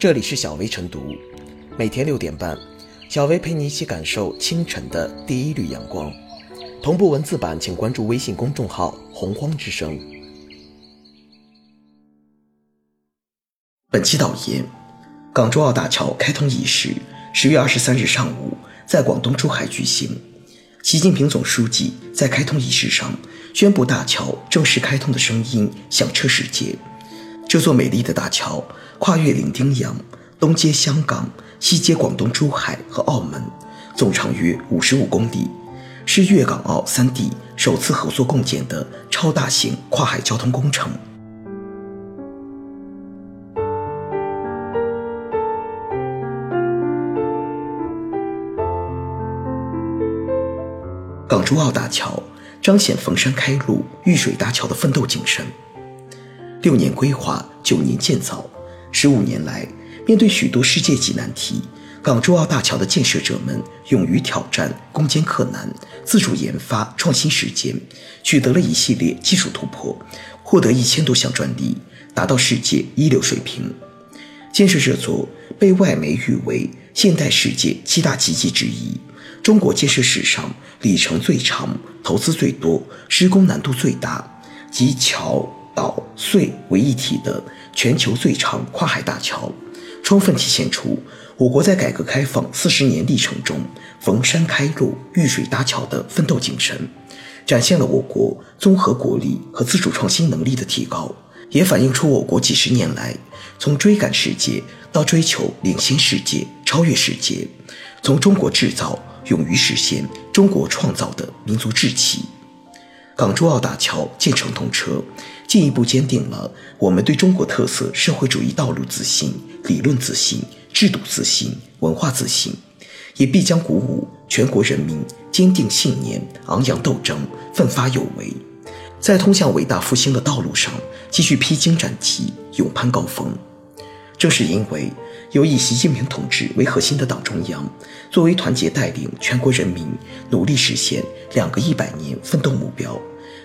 这里是小薇晨读，每天六点半，小薇陪你一起感受清晨的第一缕阳光。同步文字版，请关注微信公众号“洪荒之声”。本期导言：港珠澳大桥开通仪式十月二十三日上午在广东珠海举行。习近平总书记在开通仪式上宣布大桥正式开通的声音响彻世界。这座美丽的大桥跨越伶仃洋，东接香港，西接广东珠海和澳门，总长约五十五公里，是粤港澳三地首次合作共建的超大型跨海交通工程。港珠澳大桥彰显逢山开路、遇水搭桥的奋斗精神。六年规划，九年建造，十五年来，面对许多世界级难题，港珠澳大桥的建设者们勇于挑战、攻坚克难，自主研发、创新实践，取得了一系列技术突破，获得一千多项专利，达到世界一流水平。建设这座被外媒誉为现代世界七大奇迹之一，中国建设史上里程最长、投资最多、施工难度最大及桥。岛隧为一体的全球最长跨海大桥，充分体现出我国在改革开放四十年历程中逢山开路、遇水搭桥的奋斗精神，展现了我国综合国力和自主创新能力的提高，也反映出我国几十年来从追赶世界到追求领先世界、超越世界，从中国制造勇于实现中国创造的民族志气。港珠澳大桥建成通车，进一步坚定了我们对中国特色社会主义道路自信、理论自信、制度自信、文化自信，也必将鼓舞全国人民坚定信念、昂扬斗争、奋发有为，在通向伟大复兴的道路上继续披荆斩棘、勇攀高峰。正是因为有以习近平同志为核心的党中央，作为团结带领全国人民努力实现两个一百年奋斗目标，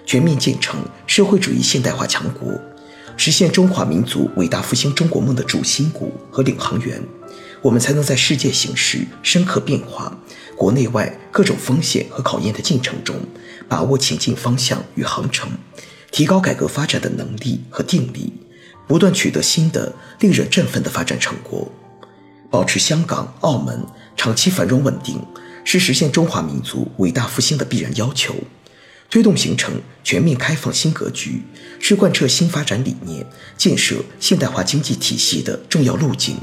全面建成社会主义现代化强国，实现中华民族伟大复兴中国梦的主心骨和领航员，我们才能在世界形势深刻变化、国内外各种风险和考验的进程中，把握前进方向与航程，提高改革发展的能力和定力。不断取得新的令人振奋的发展成果，保持香港、澳门长期繁荣稳定，是实现中华民族伟大复兴的必然要求。推动形成全面开放新格局，是贯彻新发展理念、建设现代化经济体系的重要路径。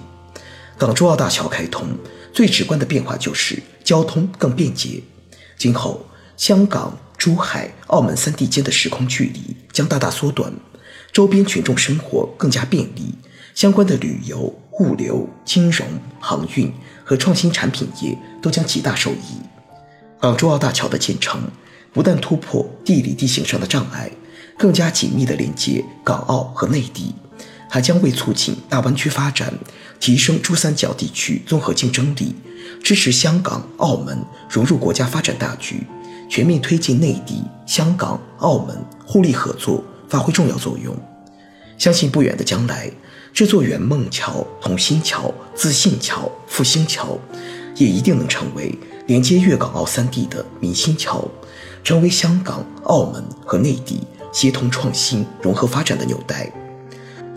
港珠澳大桥开通，最直观的变化就是交通更便捷。今后，香港、珠海、澳门三地间的时空距离将大大缩短。周边群众生活更加便利，相关的旅游、物流、金融、航运和创新产品业都将极大受益。港珠澳大桥的建成，不但突破地理地形上的障碍，更加紧密地连接港澳和内地，还将为促进大湾区发展、提升珠三角地区综合竞争力、支持香港、澳门融入国家发展大局、全面推进内地、香港、澳门互利合作。发挥重要作用，相信不远的将来，这座圆梦桥、同心桥、自信桥、复兴桥，也一定能成为连接粤港澳三地的民心桥，成为香港、澳门和内地协同创新、融合发展的纽带。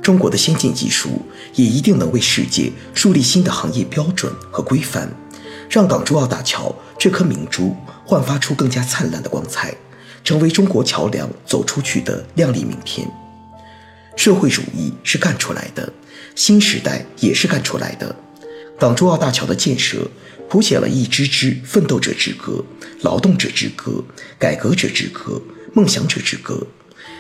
中国的先进技术也一定能为世界树立新的行业标准和规范，让港珠澳大桥这颗明珠焕发出更加灿烂的光彩。成为中国桥梁走出去的亮丽名片。社会主义是干出来的，新时代也是干出来的。港珠澳大桥的建设，谱写了一支支奋斗者之歌、劳动者之歌、改革者之歌、梦想者之歌。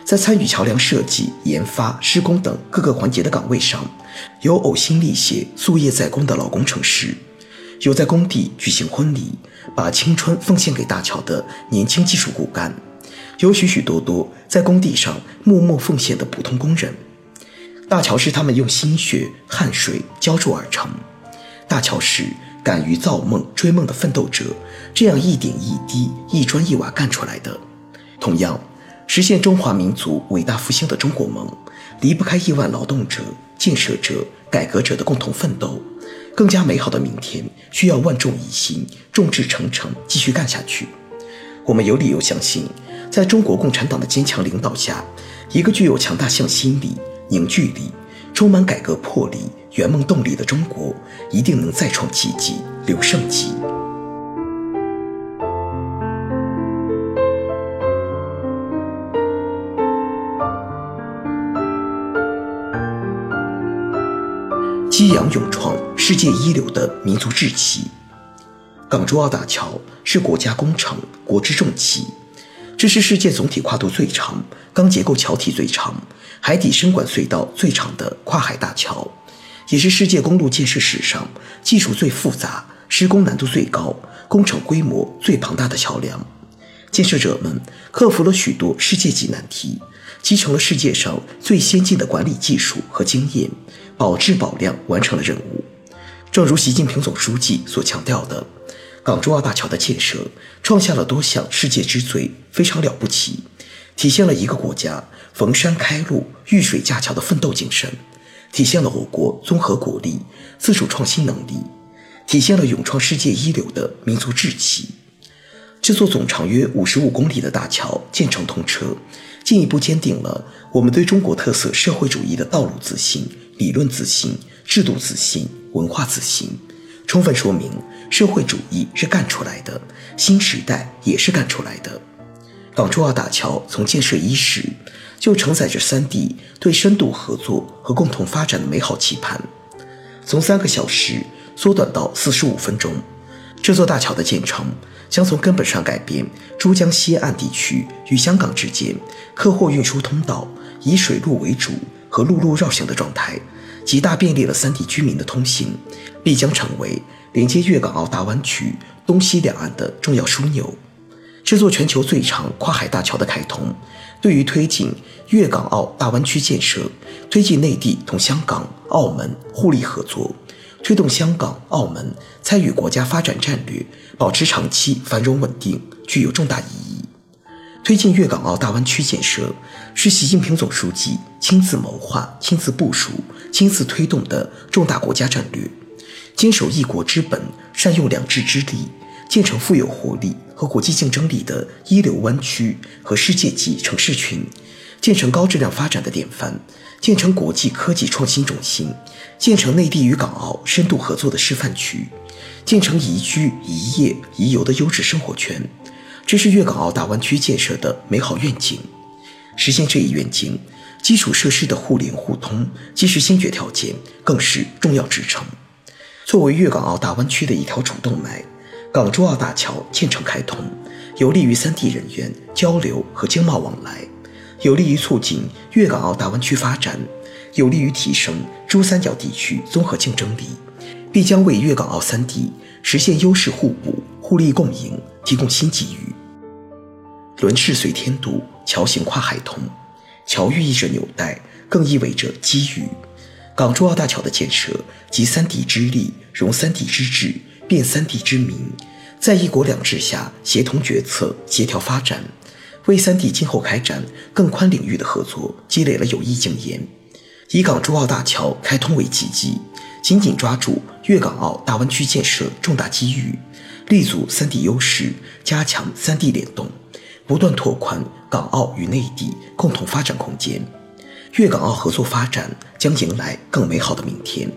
在参与桥梁设计、研发、施工等各个环节的岗位上，有呕心沥血、夙夜在工的老工程师，有在工地举行婚礼、把青春奉献给大桥的年轻技术骨干。有许许多多在工地上默默奉献的普通工人，大桥是他们用心血汗水浇筑而成，大桥是敢于造梦追梦的奋斗者这样一点一滴、一砖一瓦干出来的。同样，实现中华民族伟大复兴的中国梦，离不开亿万劳动者、建设者、改革者的共同奋斗。更加美好的明天需要万众一心、众志成城，继续干下去。我们有理由相信，在中国共产党的坚强领导下，一个具有强大向心力、凝聚力、充满改革魄力、圆梦动力的中国，一定能再创奇迹、留胜迹。激扬勇创世界一流的民族志气。港珠澳大桥是国家工程、国之重器，这是世界总体跨度最长、钢结构桥体最长、海底深管隧道最长的跨海大桥，也是世界公路建设史上技术最复杂、施工难度最高、工程规模最庞大的桥梁。建设者们克服了许多世界级难题，集成了世界上最先进的管理技术和经验。保质保量完成了任务，正如习近平总书记所强调的，港珠澳大桥的建设创下了多项世界之最，非常了不起，体现了一个国家逢山开路、遇水架桥的奋斗精神，体现了我国综合国力、自主创新能力，体现了勇创世界一流的民族志气。这座总长约五十五公里的大桥建成通车，进一步坚定了我们对中国特色社会主义的道路自信。理论自信、制度自信、文化自信，充分说明社会主义是干出来的，新时代也是干出来的。港珠澳大桥从建设伊始，就承载着三地对深度合作和共同发展的美好期盼。从三个小时缩短到四十五分钟，这座大桥的建成将从根本上改变珠江西岸地区与香港之间客货运输通道以水路为主。和陆路绕行的状态，极大便利了三地居民的通行，必将成为连接粤港澳大湾区东西两岸的重要枢纽。这座全球最长跨海大桥的开通，对于推进粤港澳大湾区建设、推进内地同香港、澳门互利合作、推动香港、澳门参与国家发展战略、保持长期繁荣稳定，具有重大意义。推进粤港澳大湾区建设，是习近平总书记亲自谋划、亲自部署、亲自推动的重大国家战略。坚守一国之本，善用两制之力，建成富有活力和国际竞争力的一流湾区和世界级城市群，建成高质量发展的典范，建成国际科技创新中心，建成内地与港澳深度合作的示范区，建成宜居、宜业、宜游的优质生活圈。这是粤港澳大湾区建设的美好愿景。实现这一愿景，基础设施的互联互通既是先决条件，更是重要支撑。作为粤港澳大湾区的一条主动脉，港珠澳大桥建成开通，有利于三地人员交流和经贸往来，有利于促进粤港澳大湾区发展，有利于提升珠三角地区综合竞争力，必将为粤港澳三地实现优势互补、互利共赢提供新机遇。轮势随天渡，桥行跨海通。桥寓意着纽带，更意味着机遇。港珠澳大桥的建设，集三地之力，融三地之智，变三地之民，在一国两制下协同决策、协调发展，为三地今后开展更宽领域的合作积累了有益经验。以港珠澳大桥开通为契机，紧紧抓住粤港澳大湾区建设重大机遇，立足三地优势，加强三地联动。不断拓宽港澳与内地共同发展空间，粤港澳合作发展将迎来更美好的明天，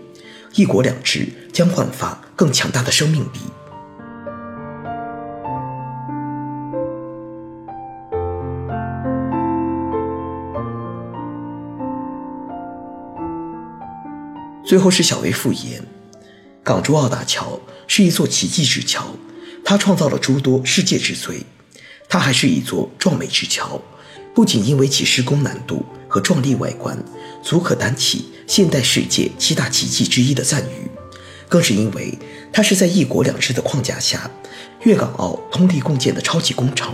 一国两制将焕发更强大的生命力。最后是小微复言，港珠澳大桥是一座奇迹之桥，它创造了诸多世界之最。它还是一座壮美之桥，不仅因为其施工难度和壮丽外观足可担起现代世界七大奇迹之一的赞誉，更是因为它是在一国两制的框架下，粤港澳通力共建的超级工程。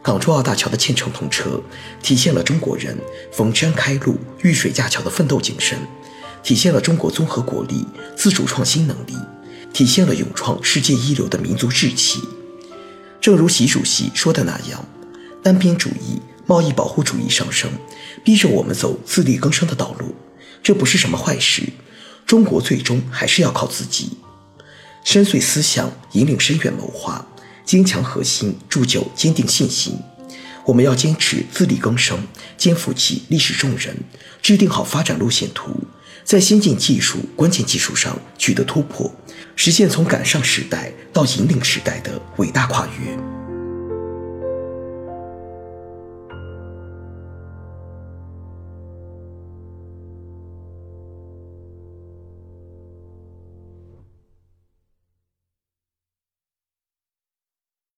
港珠澳大桥的建成通车，体现了中国人逢山开路、遇水架桥的奋斗精神，体现了中国综合国力、自主创新能力，体现了勇创世界一流的民族志气。正如习主席说的那样，单边主义、贸易保护主义上升，逼着我们走自力更生的道路。这不是什么坏事。中国最终还是要靠自己。深邃思想引领深远谋划，坚强核心铸就坚定信心。我们要坚持自力更生，肩负起历史重任，制定好发展路线图，在先进技术、关键技术上取得突破，实现从赶上时代到引领时代的伟大跨越。